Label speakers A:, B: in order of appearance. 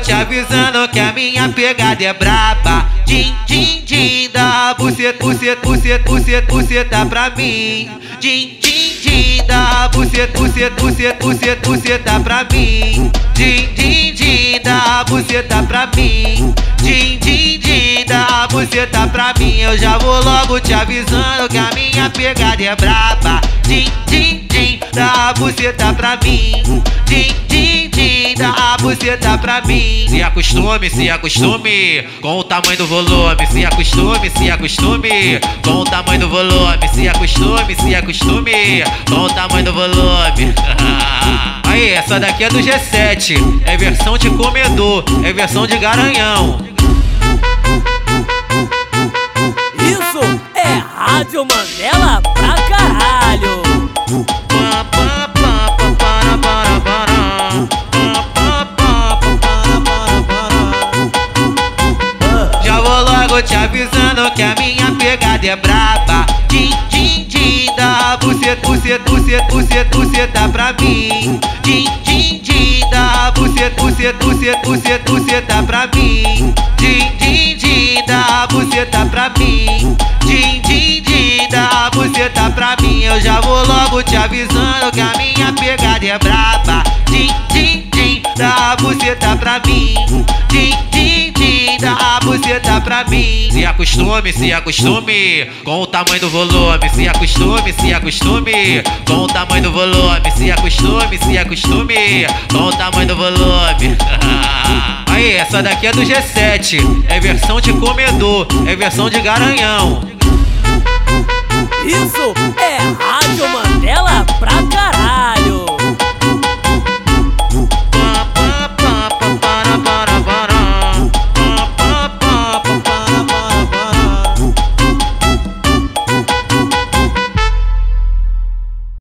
A: te avisando que a minha pegada é braba. Din, din, din, dá buceta, buceta, buceta, buceta, buceta pra mim. Din, din, din, dá buceta, buceta, buceta, buceta, buceta pra mim. Din, din, din, dá buceta pra mim. Din, din, din, dá buceta pra mim. Eu já vou logo te avisando que a minha pegada é braba. Din, din, din, dá buceta pra mim. Din, buceta pra mim. Se acostume, se acostume com o tamanho do volume. Se acostume, se acostume com o tamanho do volume. Se acostume, se acostume com o tamanho do volume. Aí, essa daqui é do G7. É versão de comedor, é versão de garanhão.
B: Isso é Rádio Mandela
A: logo te avisando que a minha pegada é braba. Din, din, din, dá buceta, buceta, buceta, buceta, buceta pra mim. Din, din, din, dá buceta, buceta, buceta, buceta, buceta pra mim. Din, din, din, dá buceta pra mim. Din, din, din, dá buceta pra mim. Eu já vou logo te avisando que a minha pegada é braba. Din, din, din, dá buceta pra mim. Buceta pra mim. Se acostume, se acostume com o tamanho do volume. Se acostume, se acostume com o tamanho do volume. Se acostume, se acostume com o tamanho do volume. Aí, essa daqui é do G7. É versão de comedor, é versão de garanhão.
B: Isso é Rádio caralho.